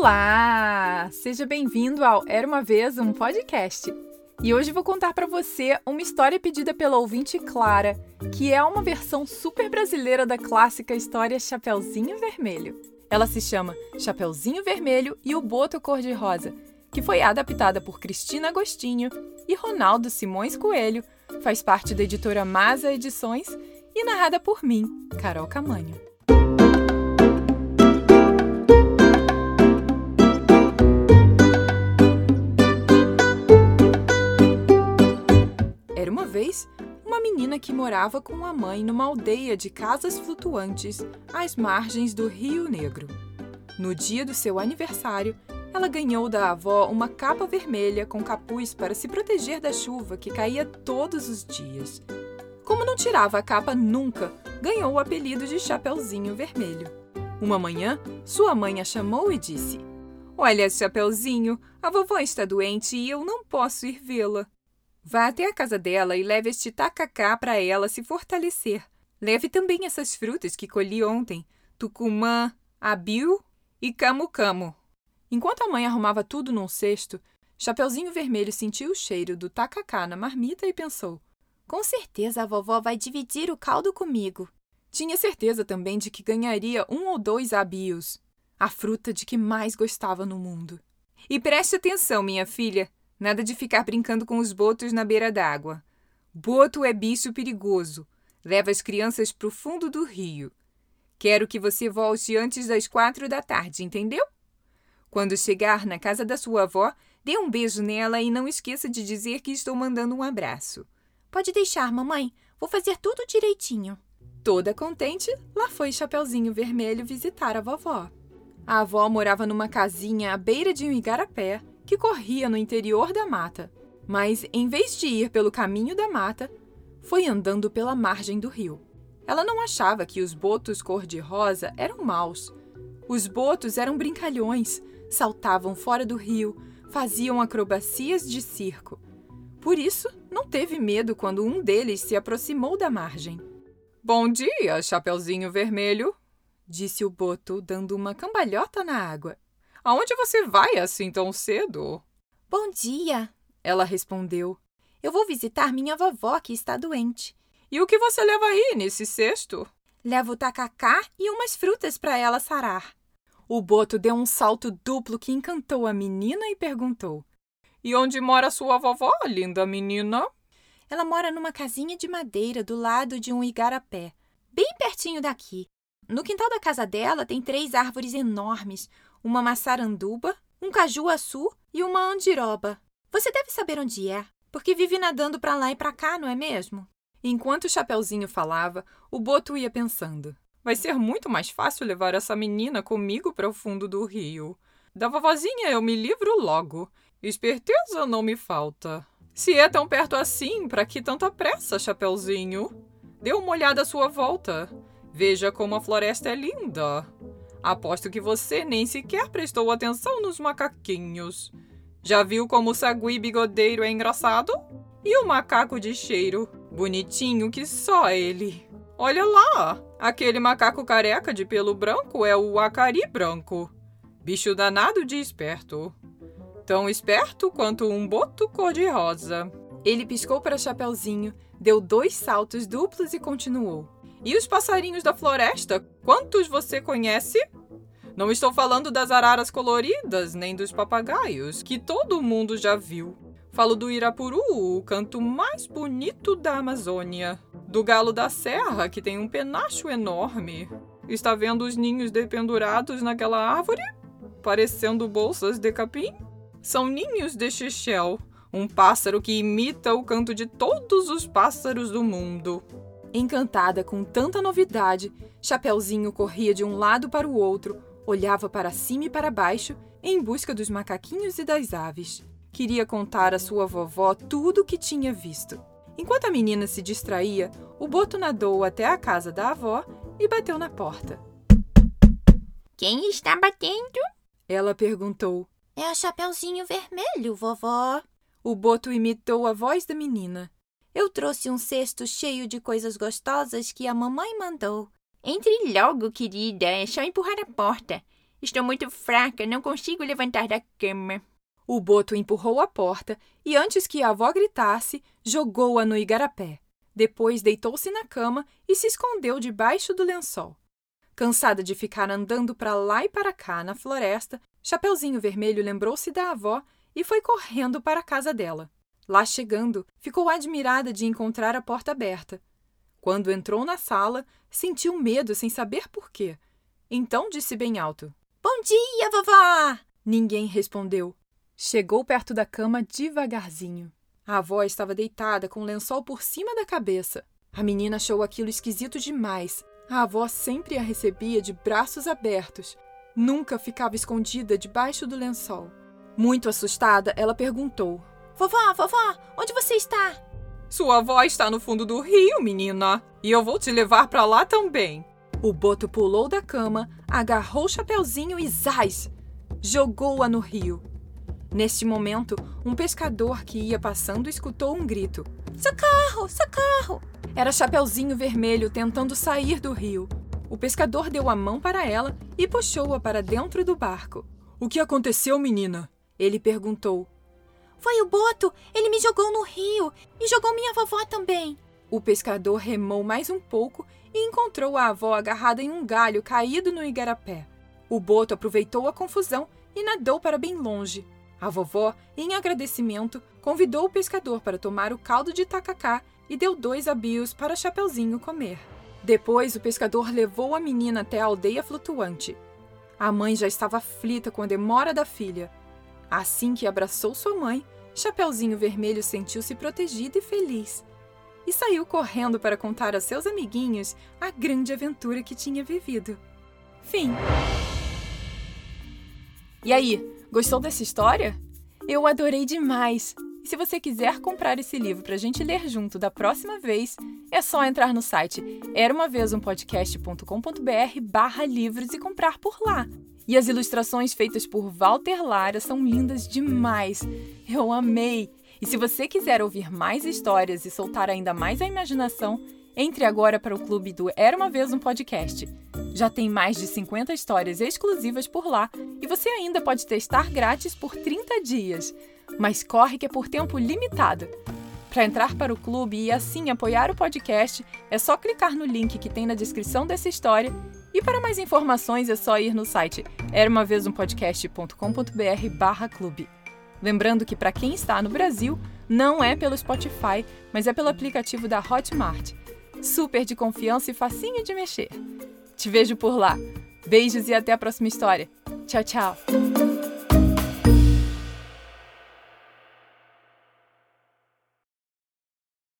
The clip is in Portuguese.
Olá! Seja bem-vindo ao Era uma vez um podcast. E hoje vou contar para você uma história pedida pela ouvinte Clara, que é uma versão super brasileira da clássica história Chapeuzinho Vermelho. Ela se chama Chapeuzinho Vermelho e o Boto Cor-de-Rosa, que foi adaptada por Cristina Agostinho e Ronaldo Simões Coelho, faz parte da editora Masa Edições e narrada por mim, Carol Camanho. Menina que morava com a mãe numa aldeia de casas flutuantes às margens do Rio Negro. No dia do seu aniversário, ela ganhou da avó uma capa vermelha com capuz para se proteger da chuva que caía todos os dias. Como não tirava a capa nunca, ganhou o apelido de Chapeuzinho Vermelho. Uma manhã, sua mãe a chamou e disse: Olha, Chapeuzinho, a vovó está doente e eu não posso ir vê-la. Vá até a casa dela e leve este tacacá para ela se fortalecer. Leve também essas frutas que colhi ontem: tucumã, abil e camu-camu. Enquanto a mãe arrumava tudo num cesto, Chapeuzinho Vermelho sentiu o cheiro do tacacá na marmita e pensou: Com certeza a vovó vai dividir o caldo comigo. Tinha certeza também de que ganharia um ou dois abios, a fruta de que mais gostava no mundo. E preste atenção, minha filha, Nada de ficar brincando com os botos na beira d'água. Boto é bicho perigoso. Leva as crianças para o fundo do rio. Quero que você volte antes das quatro da tarde, entendeu? Quando chegar na casa da sua avó, dê um beijo nela e não esqueça de dizer que estou mandando um abraço. Pode deixar, mamãe. Vou fazer tudo direitinho. Toda contente, lá foi Chapeuzinho Vermelho visitar a vovó. A avó morava numa casinha à beira de um igarapé que corria no interior da mata, mas em vez de ir pelo caminho da mata, foi andando pela margem do rio. Ela não achava que os botos cor-de-rosa eram maus. Os botos eram brincalhões, saltavam fora do rio, faziam acrobacias de circo. Por isso, não teve medo quando um deles se aproximou da margem. Bom dia, Chapeuzinho Vermelho, disse o boto, dando uma cambalhota na água. Aonde você vai assim tão cedo? Bom dia, ela respondeu. Eu vou visitar minha vovó que está doente. E o que você leva aí nesse cesto? Levo tacacá e umas frutas para ela sarar. O boto deu um salto duplo que encantou a menina e perguntou: E onde mora sua vovó, linda menina? Ela mora numa casinha de madeira do lado de um igarapé, bem pertinho daqui. No quintal da casa dela tem três árvores enormes, uma maçaranduba, um cajuaçu e uma andiroba. Você deve saber onde é, porque vive nadando para lá e para cá, não é mesmo? Enquanto o Chapeuzinho falava, o Boto ia pensando: Vai ser muito mais fácil levar essa menina comigo para o fundo do rio. Da vovozinha eu me livro logo. Esperteza não me falta. Se é tão perto assim, para que tanta pressa, Chapeuzinho? Dê uma olhada à sua volta. Veja como a floresta é linda. Aposto que você nem sequer prestou atenção nos macaquinhos. Já viu como o sagui bigodeiro é engraçado? E o macaco de cheiro, bonitinho que só ele. Olha lá, aquele macaco careca de pelo branco é o acari branco. Bicho danado de esperto. Tão esperto quanto um boto cor-de-rosa. Ele piscou para Chapeuzinho, deu dois saltos duplos e continuou. E os passarinhos da floresta, quantos você conhece? Não estou falando das araras coloridas, nem dos papagaios, que todo mundo já viu. Falo do Irapuru, o canto mais bonito da Amazônia. Do galo da serra, que tem um penacho enorme. Está vendo os ninhos dependurados naquela árvore? Parecendo bolsas de capim? São ninhos de xixel, um pássaro que imita o canto de todos os pássaros do mundo. Encantada com tanta novidade, Chapeuzinho corria de um lado para o outro, olhava para cima e para baixo em busca dos macaquinhos e das aves. Queria contar à sua vovó tudo o que tinha visto. Enquanto a menina se distraía, o boto nadou até a casa da avó e bateu na porta. Quem está batendo? Ela perguntou. É o Chapeuzinho Vermelho, vovó. O boto imitou a voz da menina. Eu trouxe um cesto cheio de coisas gostosas que a mamãe mandou. Entre logo, querida, é só empurrar a porta. Estou muito fraca, não consigo levantar da cama. O boto empurrou a porta e, antes que a avó gritasse, jogou-a no igarapé. Depois deitou-se na cama e se escondeu debaixo do lençol. Cansada de ficar andando para lá e para cá na floresta, Chapeuzinho Vermelho lembrou-se da avó e foi correndo para a casa dela. Lá chegando, ficou admirada de encontrar a porta aberta. Quando entrou na sala, sentiu medo sem saber por quê. Então disse bem alto: Bom dia, vovó! Ninguém respondeu. Chegou perto da cama devagarzinho. A avó estava deitada com o lençol por cima da cabeça. A menina achou aquilo esquisito demais. A avó sempre a recebia de braços abertos. Nunca ficava escondida debaixo do lençol. Muito assustada, ela perguntou: Vovó, vovó, onde você está? Sua avó está no fundo do rio, menina, e eu vou te levar para lá também. O boto pulou da cama, agarrou o chapeuzinho e zás! Jogou-a no rio. Neste momento, um pescador que ia passando escutou um grito: Socorro! Socorro! Era Chapeuzinho Vermelho tentando sair do rio. O pescador deu a mão para ela e puxou-a para dentro do barco. O que aconteceu, menina? Ele perguntou. Foi o boto! Ele me jogou no rio e jogou minha vovó também. O pescador remou mais um pouco e encontrou a avó agarrada em um galho caído no igarapé. O boto aproveitou a confusão e nadou para bem longe. A vovó, em agradecimento, convidou o pescador para tomar o caldo de tacacá e deu dois abios para Chapeuzinho comer. Depois, o pescador levou a menina até a aldeia flutuante. A mãe já estava aflita com a demora da filha. Assim que abraçou sua mãe, Chapeuzinho Vermelho sentiu-se protegido e feliz. E saiu correndo para contar a seus amiguinhos a grande aventura que tinha vivido. Fim. E aí, Gostou dessa história? Eu adorei demais! E se você quiser comprar esse livro para a gente ler junto da próxima vez, é só entrar no site eramavezumpodcast.com.br barra livros e comprar por lá. E as ilustrações feitas por Walter Lara são lindas demais. Eu amei! E se você quiser ouvir mais histórias e soltar ainda mais a imaginação, entre agora para o clube do Era uma Vez um Podcast. Já tem mais de 50 histórias exclusivas por lá e você ainda pode testar grátis por 30 dias. Mas corre que é por tempo limitado. Para entrar para o clube e assim apoiar o podcast, é só clicar no link que tem na descrição dessa história. E para mais informações é só ir no site eramavezumpodcast.com.br clube. Lembrando que para quem está no Brasil, não é pelo Spotify, mas é pelo aplicativo da Hotmart. Super de confiança e facinho de mexer. Te vejo por lá. Beijos e até a próxima história. Tchau, tchau.